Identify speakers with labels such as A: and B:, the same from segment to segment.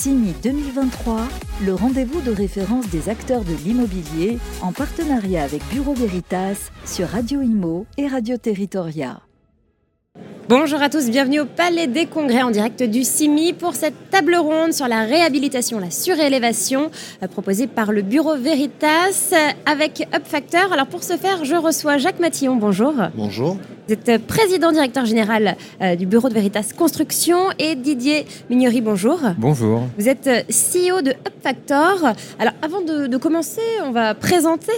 A: CIMI 2023, le rendez-vous de référence des acteurs de l'immobilier en partenariat avec Bureau Veritas sur Radio Imo et Radio Territoria.
B: Bonjour à tous, bienvenue au Palais des Congrès en direct du CIMI pour cette table ronde sur la réhabilitation, la surélévation euh, proposée par le Bureau Veritas avec Up Factor. Alors pour ce faire, je reçois Jacques Matillon, bonjour.
C: Bonjour.
B: Vous êtes président directeur général euh, du Bureau de Veritas Construction et Didier Mignery, bonjour.
D: Bonjour.
B: Vous êtes euh, CEO de Up Factor. Alors avant de, commencer, on va présenter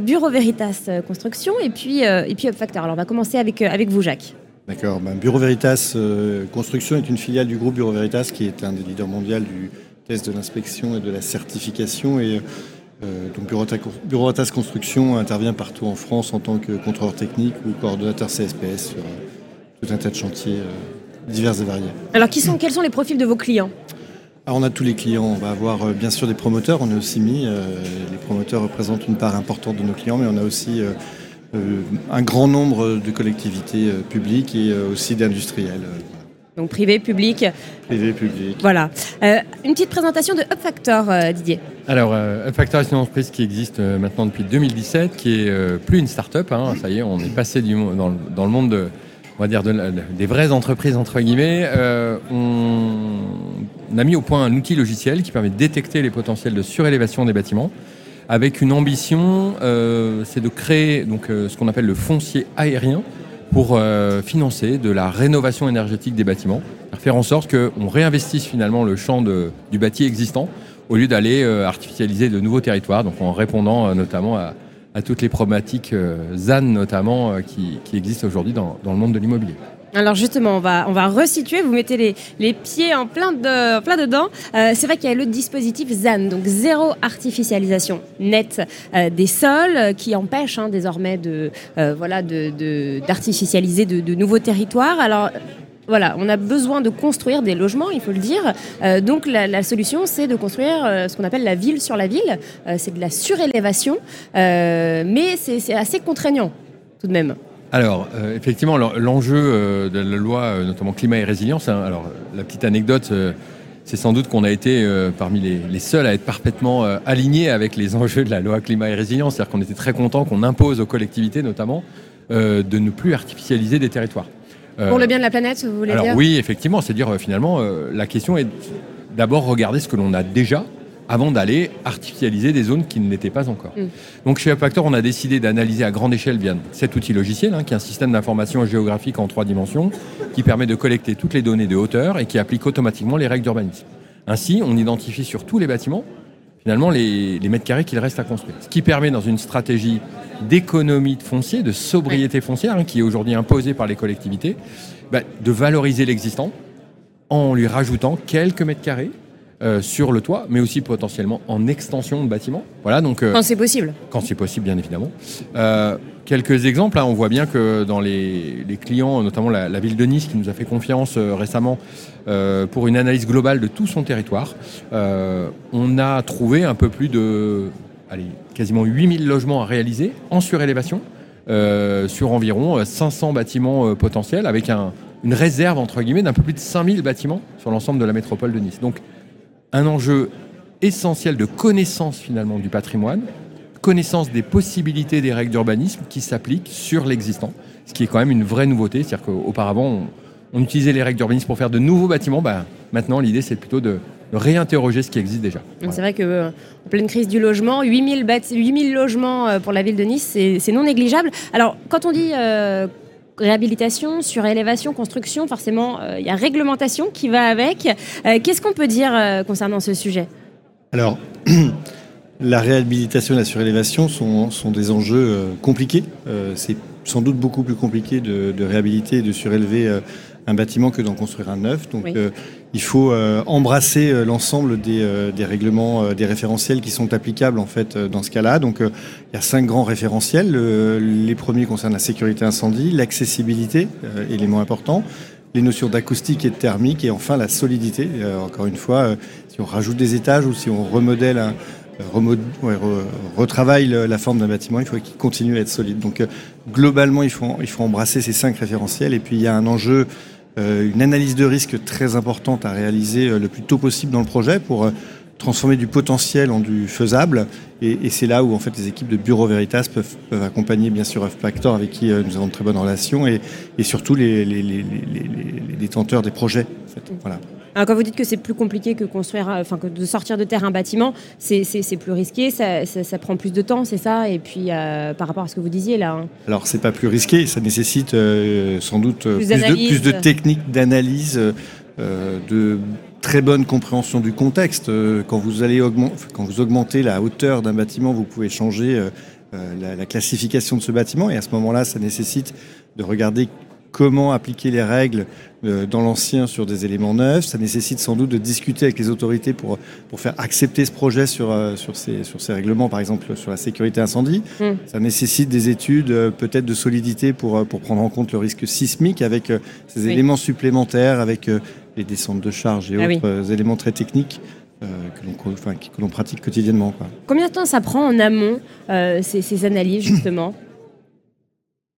B: Bureau Veritas Construction et puis, et puis Up Factor. Alors on va commencer avec, avec vous Jacques.
C: D'accord. Ben, Bureau Veritas euh, Construction est une filiale du groupe Bureau Veritas qui est un des leaders mondiaux du test de l'inspection et de la certification. Et euh, donc Bureau, Veritas Construction intervient partout en France en tant que contrôleur technique ou coordonnateur CSPS sur euh, tout un tas de chantiers divers et variés.
B: Alors qui sont, quels sont les profils de vos clients?
C: Alors on a tous les clients, on va avoir bien sûr des promoteurs, on est aussi mis, les promoteurs représentent une part importante de nos clients, mais on a aussi un grand nombre de collectivités euh, publiques et euh, aussi d'industriels.
B: Donc privé, public.
C: Privé, public.
B: Voilà. une petite présentation de UpFactor, Didier.
D: Alors, UpFactor est une entreprise qui existe maintenant depuis 2017, qui est plus une start-up. Hein. ça y est, on est passé du, dans, dans, le monde de, on va dire des vraies entreprises entre guillemets. on, on, a mis au point un outil logiciel qui permet de détecter les potentiels de surélévation des bâtiments avec une ambition, euh, c'est de créer euh, ce qu'on appelle le foncier aérien pour euh, financer de la rénovation énergétique des bâtiments, faire en sorte qu'on réinvestisse finalement le champ du bâti existant au lieu d'aller artificialiser de nouveaux territoires, en répondant notamment à, toutes les problématiques ZAN notamment qui, existent aujourd'hui dans le monde de l'immobilier.
B: Alors justement, on va, on va resituer, vous mettez les, les pieds en plein, de, plein dedans. Euh, c'est vrai qu'il y a le dispositif ZAN, donc zéro artificialisation nette euh, des sols, euh, qui empêche hein, désormais de, voilà, d'artificialiser de, de, nouveaux territoires. Alors voilà, on a besoin de construire des logements, il faut le dire. donc la, solution, c'est de construire ce qu'on appelle la ville sur la ville. c'est de la surélévation, mais c'est assez contraignant tout de même.
D: Alors, euh, effectivement, l'enjeu euh, de la loi, euh, notamment climat et résilience, hein, alors la petite anecdote, c'est sans doute qu'on a été parmi les, seuls à être parfaitement alignés avec les enjeux de la loi climat et résilience. C'est-à-dire qu'on était très content qu'on impose aux collectivités, notamment, de ne plus artificialiser des territoires.
B: Pour le bien de la planète, vous voulez
D: alors,
B: dire?
D: Oui, effectivement. C'est-à-dire, finalement, la question est d'abord regarder ce que l'on a déjà avant d'aller artificialiser des zones qui ne l'étaient pas encore. Mm. Donc chez Upfactor, on a décidé d'analyser à grande échelle bien cet outil logiciel, hein, qui est un système d'information géographique en trois dimensions, qui permet de collecter toutes les données de hauteur et qui applique automatiquement les règles d'urbanisme. Ainsi, on identifie sur tous les bâtiments finalement les, mètres carrés qu'il reste à construire. Ce qui permet dans une stratégie d'économie de foncier, de sobriété foncière, hein, qui est aujourd'hui imposée par les collectivités, bah, de valoriser l'existant en lui rajoutant quelques mètres carrés euh, sur le toit, mais aussi potentiellement en extension de bâtiment.
B: Voilà, donc, euh, quand c'est possible.
D: Quand c'est possible, bien évidemment. Euh, quelques exemples, hein. on voit bien que dans les, clients, notamment la, ville de Nice qui nous a fait confiance récemment pour une analyse globale de tout son territoire, on a trouvé un peu plus de allez, quasiment 8000 logements à réaliser en surélévation. sur environ 500 bâtiments potentiels, avec une réserve entre guillemets d'un peu plus de 5000 bâtiments sur l'ensemble de la métropole de Nice. Donc un enjeu essentiel de connaissance finalement du patrimoine, connaissance des possibilités des règles d'urbanisme qui s'appliquent sur l'existant, ce qui est quand même une vraie nouveauté. C'est-à-dire qu'auparavant, on, utilisait les règles d'urbanisme pour faire de nouveaux bâtiments. Ben, maintenant, l'idée, c'est plutôt de, réinterroger ce qui existe déjà.
B: C'est vrai qu'en euh, pleine crise du logement, 8000, 8000 logements euh, pour la ville de Nice, c'est non négligeable. Alors, quand on dit euh, réhabilitation, surélévation, construction, forcément, euh, il y a réglementation qui va avec. Euh, qu'est-ce qu'on peut dire euh, concernant ce sujet?
C: Alors, la réhabilitation et la surélévation sont, sont des enjeux compliqués. c'est sans doute beaucoup plus compliqué de, de réhabiliter et de surélever un bâtiment que d'en construire un neuf. Donc il faut euh, embrasser euh, l'ensemble des, des, règlements, des référentiels qui sont applicables en fait dans ce cas-là. Donc il y a cinq grands référentiels. les premiers concernent la sécurité incendie, l'accessibilité, élément important, les notions d'acoustique et de thermique, et enfin la solidité. encore une fois, si on rajoute des étages ou si on remodèle un, retravaille la forme d'un bâtiment, il faut qu'il continue à être solide. Donc globalement, il faut, il faut embrasser ces cinq référentiels. Et puis il y a un enjeu une analyse de risque très importante à réaliser le plus tôt possible dans le projet pour transformer du potentiel en du faisable. Et, c'est là où en fait les équipes de Bureau Veritas peuvent, accompagner bien sûr Factor avec qui nous avons de très bonnes relations et, surtout les, détenteurs des projets. Voilà.
B: Alors, quand vous dites que c'est plus compliqué que construire, enfin que de sortir de terre un bâtiment, c'est plus risqué, ça, ça, prend plus de temps, c'est ça? Et puis euh, par rapport à ce que vous disiez là. Hein.
C: Alors c'est pas plus risqué, ça nécessite euh, sans doute euh, plus, de, plus, de, techniques d'analyse, de très bonne compréhension du contexte. Quand vous allez quand vous augmentez la hauteur d'un bâtiment, vous pouvez changer la, la classification de ce bâtiment et à ce moment-là, ça nécessite de regarder comment appliquer les règles euh, dans l'ancien sur des éléments neufs. Ça nécessite sans doute de discuter avec les autorités pour, pour faire accepter ce projet sur, euh, sur, ces, sur ces règlements, par exemple sur la sécurité incendie. Mm. Ça nécessite des études euh, peut-être de solidité pour, pour prendre en compte le risque sismique avec ces éléments supplémentaires, avec les descentes de charges et ah autres éléments très techniques. que l'on pratique quotidiennement.
B: Combien de temps ça prend en amont ces, ces analyses justement?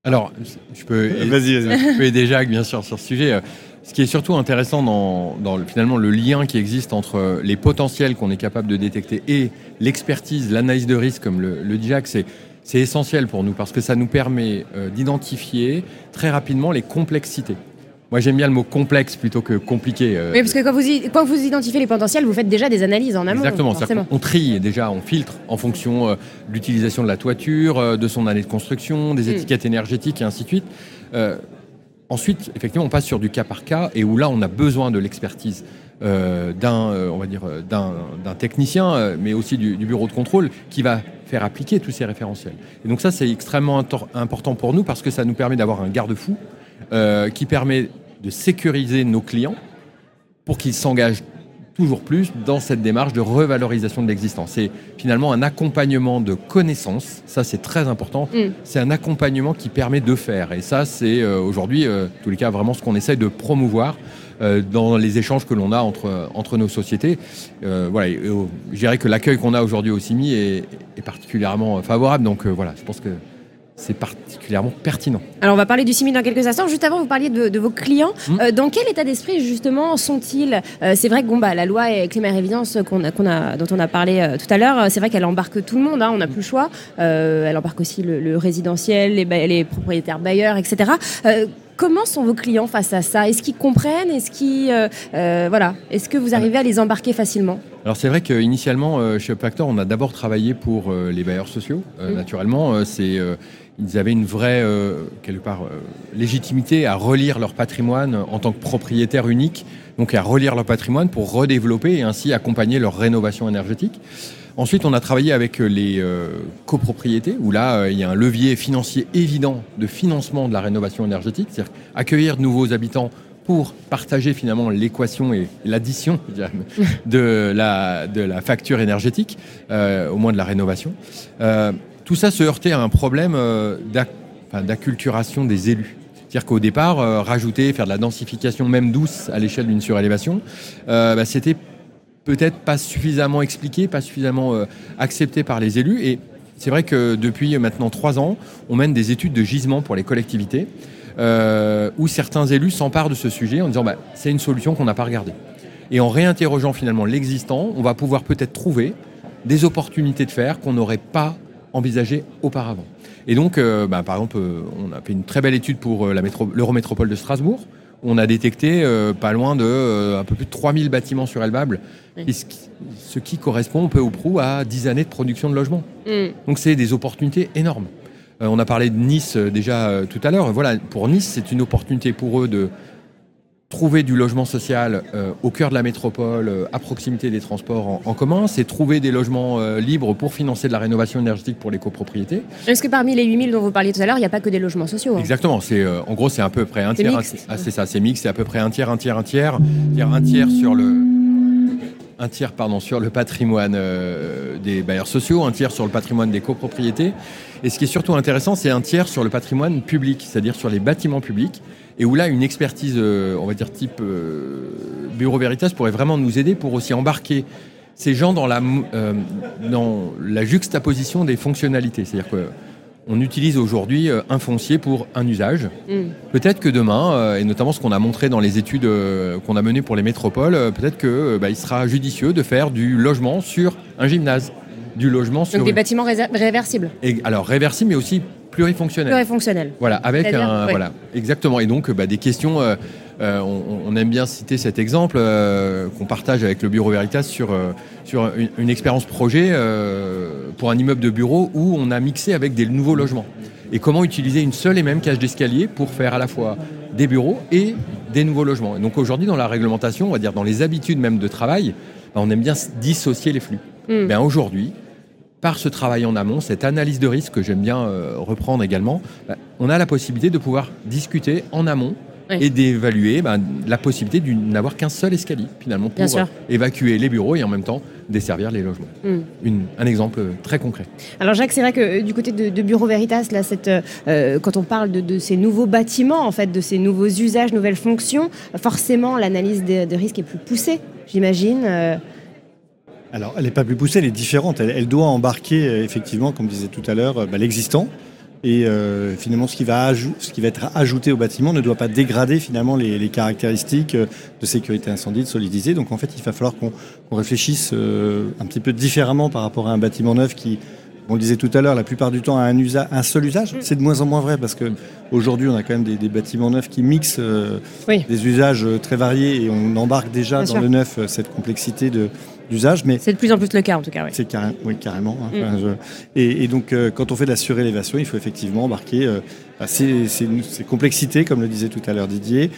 D: Alors, je peux, je peux aider Jacques, bien sûr, sur ce sujet. Ce qui est surtout intéressant dans, finalement le lien qui existe entre les potentiels qu'on est capable de détecter et l'expertise, l'analyse de risque, comme le, le dit Jacques, c'est c'est essentiel pour nous parce que ça nous permet euh, d'identifier très rapidement les complexités. Moi, j'aime bien le mot complexe plutôt que compliqué.
B: Euh. Oui, parce que quand vous, quand vous identifiez les potentiels, vous faites déjà des analyses en amont.
D: Exactement. On, trie déjà, on filtre en fonction euh, de l'utilisation de la toiture, euh, de son année de construction, des hmm. étiquettes énergétiques et ainsi de suite. ensuite, effectivement, on passe sur du cas par cas et où là, on a besoin de l'expertise. d'un, on va dire, d'un technicien, mais aussi du, du, bureau de contrôle qui va faire appliquer tous ces référentiels. Et donc ça, c'est extrêmement important pour nous parce que ça nous permet d'avoir un garde-fou qui permet de sécuriser nos clients pour qu'ils s'engagent toujours plus dans cette démarche de revalorisation de l'existence. C'est finalement un accompagnement de connaissances, ça c'est très important, mm. c'est un accompagnement qui permet de faire. Et ça c'est euh, aujourd'hui, euh, tous les cas, vraiment ce qu'on essaye de promouvoir euh, dans les échanges que l'on a entre, entre nos sociétés. voilà, je dirais que l'accueil qu'on a aujourd'hui au CIMI est, est, particulièrement favorable, donc voilà, je pense que c'est particulièrement pertinent.
B: Alors on va parler du CIMI dans quelques instants. Juste avant, vous parliez de, vos clients. Hum. Euh, dans quel état d'esprit justement sont-ils euh, C'est vrai que bon, bah, la loi climat et évidence qu'on a, a, dont on a parlé euh, tout à l'heure, c'est vrai qu'elle embarque tout le monde, hein, on n'a plus le choix. elle embarque aussi le, résidentiel, les, les, propriétaires bailleurs, etc. Comment sont vos clients face à ça? Est-ce qu'ils comprennent? Est-ce qu'ils voilà. Est-ce que vous arrivez à les embarquer facilement?
D: Alors c'est vrai qu'initialement chez Upfactor, on a d'abord travaillé pour les bailleurs sociaux. Naturellement, c'est ils avaient une vraie, euh, quelque part, euh, légitimité à relire leur patrimoine en tant que propriétaire unique, donc à relire leur patrimoine pour redévelopper et ainsi accompagner leur rénovation énergétique. Ensuite, on a travaillé avec les euh, copropriétés, où là, il y a un levier financier évident de financement de la rénovation énergétique, c'est-à-dire accueillir de nouveaux habitants pour partager finalement l'équation et l'addition de la, de la facture énergétique, au moins de la rénovation. Tout ça se heurtait à un problème euh, d'acculturation des élus. C'est-à-dire qu'au départ, euh, rajouter, faire de la densification même douce à l'échelle d'une surélévation, euh, bah, c'était peut-être pas suffisamment expliqué, pas suffisamment accepté par les élus. Et c'est vrai que depuis maintenant trois ans, on mène des études de gisement pour les collectivités, où certains élus s'emparent de ce sujet en disant bah, c'est une solution qu'on n'a pas regardée. Et en réinterrogeant finalement l'existant, on va pouvoir peut-être trouver des opportunités de faire qu'on n'aurait pas envisagé auparavant. Et donc, euh, bah, par exemple, euh, on a fait une très belle étude pour euh, l'Eurométropole de Strasbourg. On a détecté pas loin de un peu plus de 3000 bâtiments surélvables, ce qui correspond peu ou prou à 10 années de production de logements. Mm. Donc c'est des opportunités énormes. on a parlé de Nice déjà tout à l'heure. Voilà, pour Nice, c'est une opportunité pour eux de trouver du logement social euh, au cœur de la métropole, euh, à proximité des transports en, commun, c'est trouver des logements euh, libres pour financer de la rénovation énergétique pour les copropriétés.
B: Est-ce que parmi les 8000 dont vous parliez tout à l'heure, il n'y a pas que des logements sociaux
D: hein? Exactement, c'est en gros c'est à peu près un tiers. Ah, c'est ça, c'est mix, c'est à peu près un tiers, un tiers, un tiers, un tiers sur le un tiers pardon, sur le patrimoine des bailleurs sociaux, un tiers sur le patrimoine des copropriétés. Et ce qui est surtout intéressant, c'est un tiers sur le patrimoine public, c'est-à-dire sur les bâtiments publics et où là, une expertise, euh, on va dire type euh, Bureau Veritas, pourrait vraiment nous aider pour aussi embarquer ces gens dans la, euh, dans la juxtaposition des fonctionnalités. C'est-à-dire que on utilise aujourd'hui un foncier pour un usage.
B: Mm.
D: Peut-être que demain, et notamment ce qu'on a montré dans les études qu'on a menées pour les métropoles, peut-être que bah, il sera judicieux de faire du logement sur un gymnase, du logement sur
B: Donc des
D: une-
B: bâtiments réversibles,
D: et- alors réversible mais aussi plurifonctionnel.
B: plurifonctionnels.
D: Voilà, avec un
B: Oui.
D: voilà, exactement. Et donc bah, des questions. euh, euh, on, on aime bien citer cet exemple euh, qu'on partage avec le Bureau Veritas sur euh, sur une, une expérience projet euh, pour un immeuble de bureau où on a mixé avec des nouveaux logements. Et comment utiliser une seule et même cage d'escalier pour faire à la fois des bureaux et des nouveaux logements. Et donc aujourd'hui dans la réglementation, on va dire dans les habitudes même de travail, bah, on aime bien dissocier les flux.
B: Mm.
D: Ben aujourd'hui, par ce travail en amont, cette analyse de risque que j'aime bien euh, reprendre également, bah, on a la possibilité de pouvoir discuter en amont
B: Oui.
D: et d'évaluer bah, la possibilité de n'avoir qu'un seul escalier finalement pour euh, évacuer les bureaux et en même temps desservir les logements.
B: Mm.
D: Une- un exemple euh, très concret.
B: Alors Jacques, c'est vrai que du côté de, de Bureau Veritas, là, cette, euh, quand on parle de, de ces nouveaux bâtiments, en fait, de ces nouveaux usages, nouvelles fonctions, forcément l'analyse de risques est plus poussée, j'imagine. euh.
C: Alors, elle n'est pas plus poussée, elle est différente. Elle, elle doit embarquer, euh, effectivement, comme je disais tout à l'heure, euh, bah, l'existant. Et euh, finalement, ce qui, va ajou- ce qui va être ajouté au bâtiment ne doit pas dégrader finalement les, les caractéristiques de sécurité incendie, de solidité. Donc, en fait, il va falloir qu'on réfléchisse euh, un petit peu différemment par rapport à un bâtiment neuf qui, on le disait tout à l'heure, la plupart du temps a un, usa- un seul usage. C'est de moins en moins vrai parce que aujourd'hui, on a quand même des, des bâtiments neufs qui mixent euh,
B: Oui.
C: des usages très variés et on embarque déjà
B: Bien
C: dans
B: sûr.
C: le neuf cette complexité de- d'usage. Mais
B: C'est de plus en plus le cas, en tout cas. oui.
C: c'est carré- oui, carrément. hein.
B: Mm.
C: Enfin, je- et, et donc, euh, quand on fait de la surélévation, il faut effectivement embarquer euh, bah, ces, ces- ces complexités, comme le disait tout à l'heure Didier,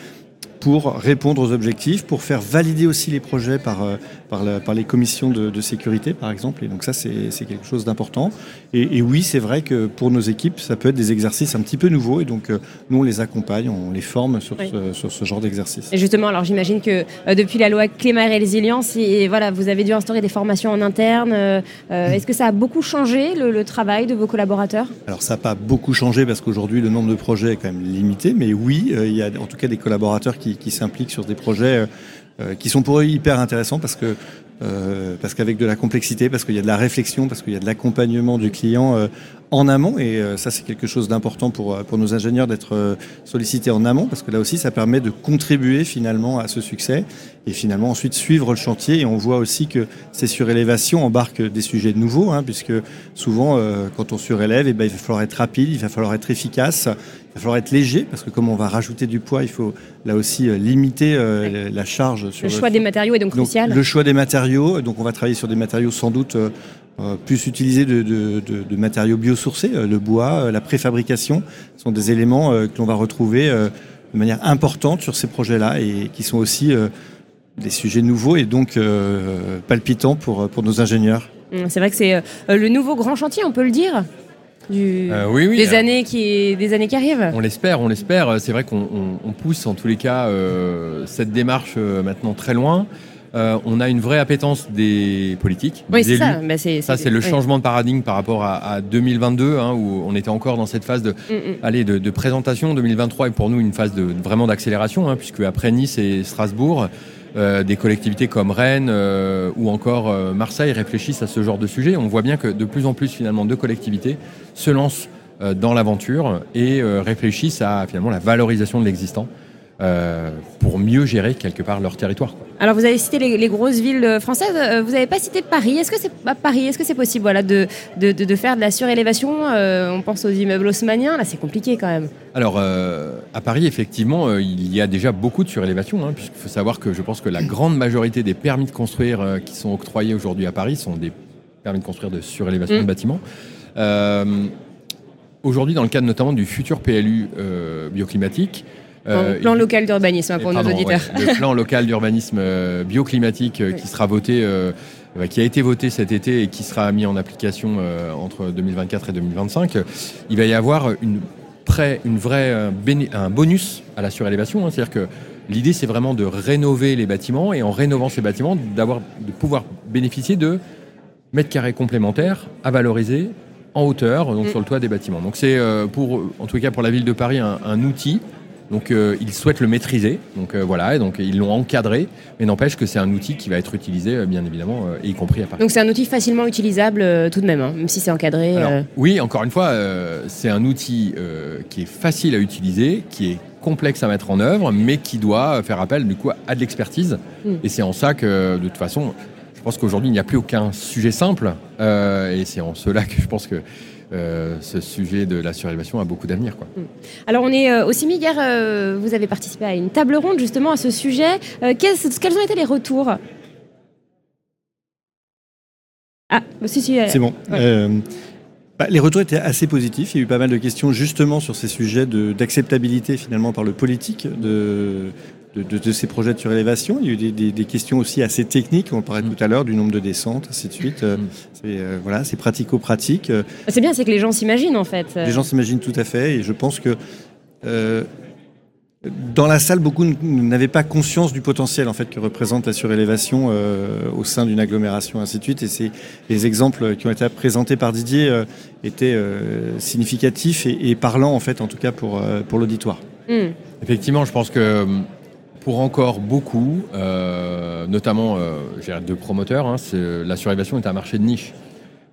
C: pour répondre aux objectifs, pour faire valider aussi les projets par, euh, par, la- par les commissions de, de sécurité, par exemple. Et donc ça, c'est quelque chose d'important. Et, et oui, c'est vrai que pour nos équipes, ça peut être des exercices un petit peu nouveaux. Et donc, euh, nous, on les accompagne, on les forme sur,
B: Oui.
C: ce, sur ce genre d'exercice.
B: Et justement, alors j'imagine que euh, depuis la loi climat et résilience, et, voilà, vous avez dû instaurer des formations en interne. euh, Est-ce que ça a beaucoup changé le, le travail de vos collaborateurs?
C: Alors ça n'a pas beaucoup changé parce qu'aujourd'hui le nombre de projets est quand même limité, mais oui, euh, il y a en tout cas des collaborateurs qui, qui s'impliquent sur des projets euh, euh, qui sont pour eux hyper intéressants parce que euh, parce qu'avec de la complexité, parce qu'il y a de la réflexion, parce qu'il y a de l'accompagnement du client en amont. Et ça c'est quelque chose d'important pour pour nos ingénieurs d'être sollicités en amont parce que là aussi ça permet de contribuer finalement à ce succès et finalement ensuite suivre le chantier. Et on voit aussi que ces surélévations embarquent des sujets nouveaux hein, puisque souvent quand on surélève eh ben, il va falloir être rapide, il va falloir être efficace, va falloir être léger parce que comme on va rajouter du poids, il faut là aussi euh, limiter euh, la charge sur
B: Le choix des matériaux est donc
C: donc,
B: crucial.
C: le choix des matériaux, donc on va travailler sur des matériaux sans doute euh, plus utilisés de, de- de- de matériaux biosourcés, le bois, la préfabrication, sont des éléments que l'on va retrouver de manière importante sur ces projets-là et qui sont aussi des sujets nouveaux et donc palpitants pour, pour nos ingénieurs.
B: Hum, C'est vrai que c'est le nouveau grand chantier, on peut le dire, du-
D: Euh, oui, oui.
B: des, années qui, des années qui arrivent.
D: On l'espère, on l'espère. C'est vrai qu'on on- on pousse en tous les cas euh, cette démarche euh, maintenant très loin. On a une vraie appétence des politiques,
B: Oui,
D: des
B: c'est
D: élus.
B: ça. Bah, c'est
D: Ça, c'est le
B: oui.
D: changement de paradigme par rapport à, à 2022, hein, où on était encore dans cette phase de, allez, de, de présentation. 2023 est pour nous une phase de, vraiment d'accélération, hein, puisque après Nice et Strasbourg, euh, des collectivités comme Rennes euh, ou encore euh, Marseille réfléchissent à ce genre de sujet. On voit bien que de plus en plus finalement de collectivités se lancent dans l'aventure et réfléchissent à finalement la valorisation de l'existant euh, pour mieux gérer quelque part leur territoire. quoi.
B: Alors vous avez cité les, les grosses villes euh, françaises, euh, vous n'avez pas cité Paris. Est-ce que c'est pas Paris? Est-ce que c'est possible voilà, de, de, faire de la surélévation? Euh, On pense aux immeubles haussmanniens, là c'est compliqué quand même.
D: Alors, euh, à Paris, effectivement, il y a déjà beaucoup de surélévation, hein, puisqu'il faut savoir que je pense que la grande majorité des permis de construire qui sont octroyés aujourd'hui à Paris sont des permis de construire de surélévation
B: Mm.
D: de bâtiments. Euh, aujourd'hui, dans le cadre notamment du futur PLU bioclimatique, euh,
B: plan local d'urbanisme hein, pour nos auditeurs.
D: ouais, le plan local d'urbanisme euh, bioclimatique euh,
B: Oui.
D: qui sera voté, euh, qui a été voté cet été et qui sera mis en application entre 2024 et 2025, euh, il va y avoir une, une vraie, un bonus à la surélévation. hein. C'est-à-dire que l'idée, c'est vraiment de rénover les bâtiments et en rénovant ces bâtiments, d'avoir, de pouvoir bénéficier de mètres carrés complémentaires à valoriser en hauteur, donc
B: Mm.
D: sur le toit des bâtiments. Donc c'est pour, en tout cas pour la ville de Paris, un, un outil Donc euh, ils souhaitent le maîtriser. Donc euh, voilà, et donc ils l'ont encadré, mais n'empêche que c'est un outil qui va être utilisé euh, bien évidemment, y compris à Paris.
B: Donc c'est un outil facilement utilisable tout de même, hein, même si c'est encadré.
D: Alors, Oui, encore une fois, c'est un outil qui est facile à utiliser, qui est complexe à mettre en œuvre, mais qui doit faire appel du coup à de l'expertise.
B: Mm.
D: Et c'est en ça que, de toute façon, je pense qu'aujourd'hui, il n'y a plus aucun sujet simple. et c'est en cela que je pense que euh, ce sujet de la surélévation a beaucoup d'avenir. quoi.
B: Alors on est euh, au CIMI, hier euh, vous avez participé à une table ronde justement à ce sujet. Euh, quels, quels ont été les retours? Ah, si, si. euh,
C: C'est bon.
B: Ouais.
C: Euh, bah, les retours étaient assez positifs. Il y a eu pas mal de questions justement sur ces sujets de- d'acceptabilité finalement par le politique de, de, de- de ces projets de surélévation. Il y a eu des, des- des questions aussi assez techniques, on parlait
D: Mm.
C: tout à l'heure du nombre de descentes, ainsi de suite. Euh,
D: Mm.
C: c'est, euh, voilà, c'est pratico-pratique. Euh,
B: C'est bien, c'est que les gens s'imaginent en fait.
C: Les gens s'imaginent tout à fait et je pense que euh, dans la salle, beaucoup n'avaient pas conscience du potentiel en fait que représente la surélévation euh, au sein d'une agglomération, ainsi de suite. Et c'est les exemples qui ont été présentés par Didier euh, étaient euh, significatifs et, et parlants en fait, en tout cas pour pour l'auditoire.
B: Hmm.
D: Effectivement, je pense que pour encore beaucoup, euh, notamment euh, de promoteurs, hein, c'est- la surélévation est un marché de niche.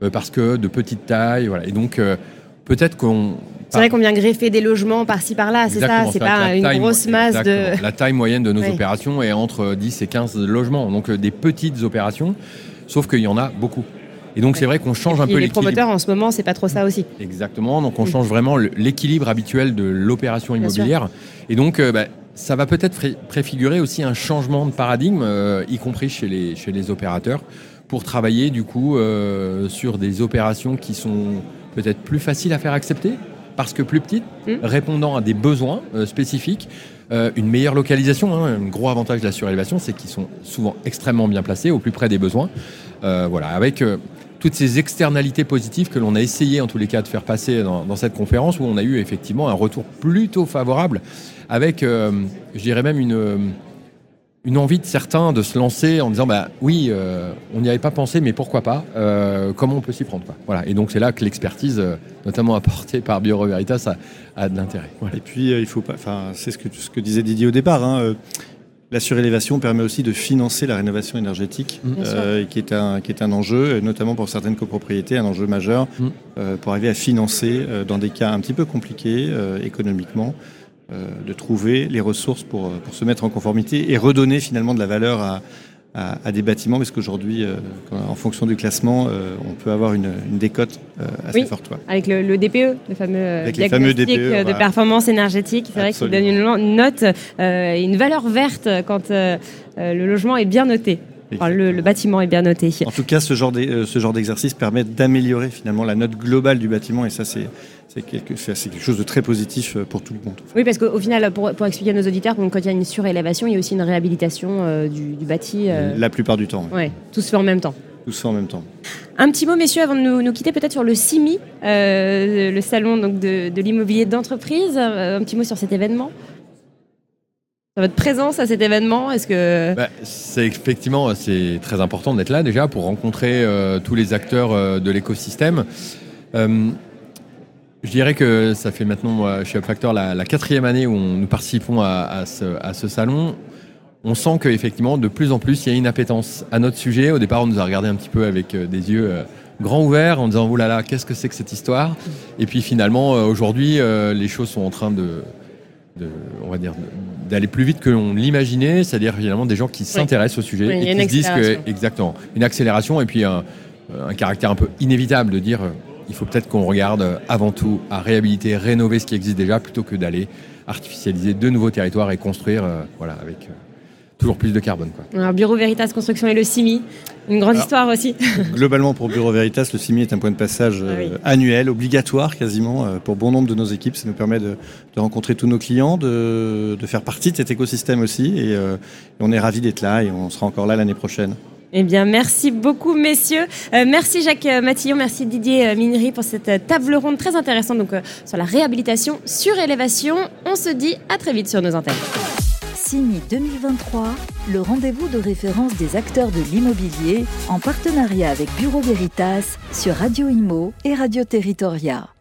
D: Euh, parce que de petite taille, voilà. Et donc, euh, peut-être qu'on.
B: C'est vrai qu'on vient greffer des logements par-ci par-là, c'est ça, c'est pas une grosse masse de.
D: La taille moyenne de nos
B: Oui.
D: opérations est entre 10 et 15 logements, donc euh, des petites opérations, sauf qu'il y en a beaucoup. Et donc c'est vrai qu'on change un peu
B: les
D: l'équilibre.
B: promoteurs en ce moment, c'est pas trop ça aussi.
D: Exactement, donc on
B: Mm.
D: change vraiment l'équilibre habituel de l'opération immobilière. Et donc euh, bah, ça va peut-être pré- préfigurer aussi un changement de paradigme, euh, y compris chez les, chez les opérateurs, pour travailler du coup euh, sur des opérations qui sont peut-être plus faciles à faire accepter, parce que plus petites,
B: Mm.
D: répondant à des besoins euh, spécifiques. Une meilleure localisation, hein, un gros avantage de la surélévation, c'est qu'ils sont souvent extrêmement bien placés, au plus près des besoins. Voilà, avec toutes ces externalités positives que l'on a essayé en tous les cas de faire passer dans, dans cette conférence, où on a eu effectivement un retour plutôt favorable, avec, euh, je dirais même une, une envie de certains de se lancer en disant bah oui, euh, on n'y avait pas pensé, mais pourquoi pas euh, Comment on peut s'y prendre quoi. Voilà. Et donc c'est là que l'expertise, notamment apportée par Bureau Veritas, a, a de l'intérêt. Voilà.
C: Et puis il faut pas, c'est ce que ce que disait Didier au départ. hein, la surélévation permet aussi de financer la rénovation énergétique,
D: Mm.
C: Euh, qui, est un, qui est un enjeu, notamment pour certaines copropriétés, un enjeu majeur,
D: Mm.
C: euh, pour arriver à financer, euh, dans des cas un petit peu compliqués économiquement, de trouver les ressources pour, euh, pour se mettre en conformité et redonner finalement de la valeur à, à- à des bâtiments, parce qu'aujourd'hui, euh, en fonction du classement, euh, on peut avoir une, une décote euh, assez
B: Oui.
C: forte.
B: Avec le, le DPE, le fameux euh,
C: Avec les fameux DPE,
B: euh, de
C: voilà.
B: performance énergétique. C'est vrai qu'il donne une, note, euh, une valeur verte quand euh, euh, le logement est bien noté. Enfin, le, le bâtiment est bien noté.
C: En tout cas, ce genre d'e- euh, ce genre d'exercice permet d'améliorer finalement la note globale du bâtiment et ça, c'est c'est quelque, chose de très positif euh, pour tout le monde.
B: Oui, parce qu'au final, pour, pour expliquer à nos auditeurs, donc, quand il y a une surélévation, il y a aussi une réhabilitation euh, du, du bâti. euh,
C: La plupart du temps, ouais.
B: Ouais, tout se fait en même temps.
C: tout en même temps.
B: Un petit mot, messieurs, avant de nous, nous quitter, peut-être sur le CIMI, euh, le salon donc, de, de l'immobilier d'entreprise. Un petit mot sur cet événement. Votre présence à cet événement, est-ce que.
D: Bah, c'est effectivement c'est très important d'être là déjà pour rencontrer euh, tous les acteurs euh, de l'écosystème. Euh, je dirais que ça fait maintenant chez Upfactor la, quatrième année où nous participons à, ce, salon. On sent qu'effectivement, de plus en plus, il y a une appétence à notre sujet. Au départ, on nous a regardé un petit peu avec des yeux grands ouverts en disant, oh là là, qu'est-ce que c'est que cette histoire? Et puis finalement, aujourd'hui, les choses sont en train de, de- on va dire, d'aller plus vite que l'on l'imaginait, c'est-à-dire finalement des gens qui s'intéressent au sujet
B: Oui,
D: et qui se disent que, exactement, une accélération et puis un, un caractère un peu inévitable de dire, euh, il faut peut-être qu'on regarde euh, avant tout à réhabiliter, rénover ce qui existe déjà plutôt que d'aller artificialiser de nouveaux territoires et construire, euh, voilà, avec euh, toujours plus de carbone. Quoi.
B: Alors, Bureau Veritas Construction et le CIMI, une grande
C: Alors,
B: histoire aussi.
C: Globalement, pour Bureau Veritas, le CIMI est un point de passage euh,
B: Ah oui.
C: annuel, obligatoire quasiment, euh, pour bon nombre de nos équipes. Ça nous permet de, de rencontrer tous nos clients, de, de faire partie de cet écosystème aussi. Et, euh, et on est ravis d'être là et on sera encore là l'année prochaine.
B: Eh bien, merci beaucoup, messieurs. Euh, merci Jacques euh, Matillon, merci Didier euh, Minery pour cette euh, table ronde très intéressante donc, euh, sur la réhabilitation, surélévation. On se dit à très vite sur nos antennes.
A: CIMI 2023, le rendez-vous de référence des acteurs de l'immobilier en partenariat avec Bureau Veritas sur Radio Imo et Radio Territoria.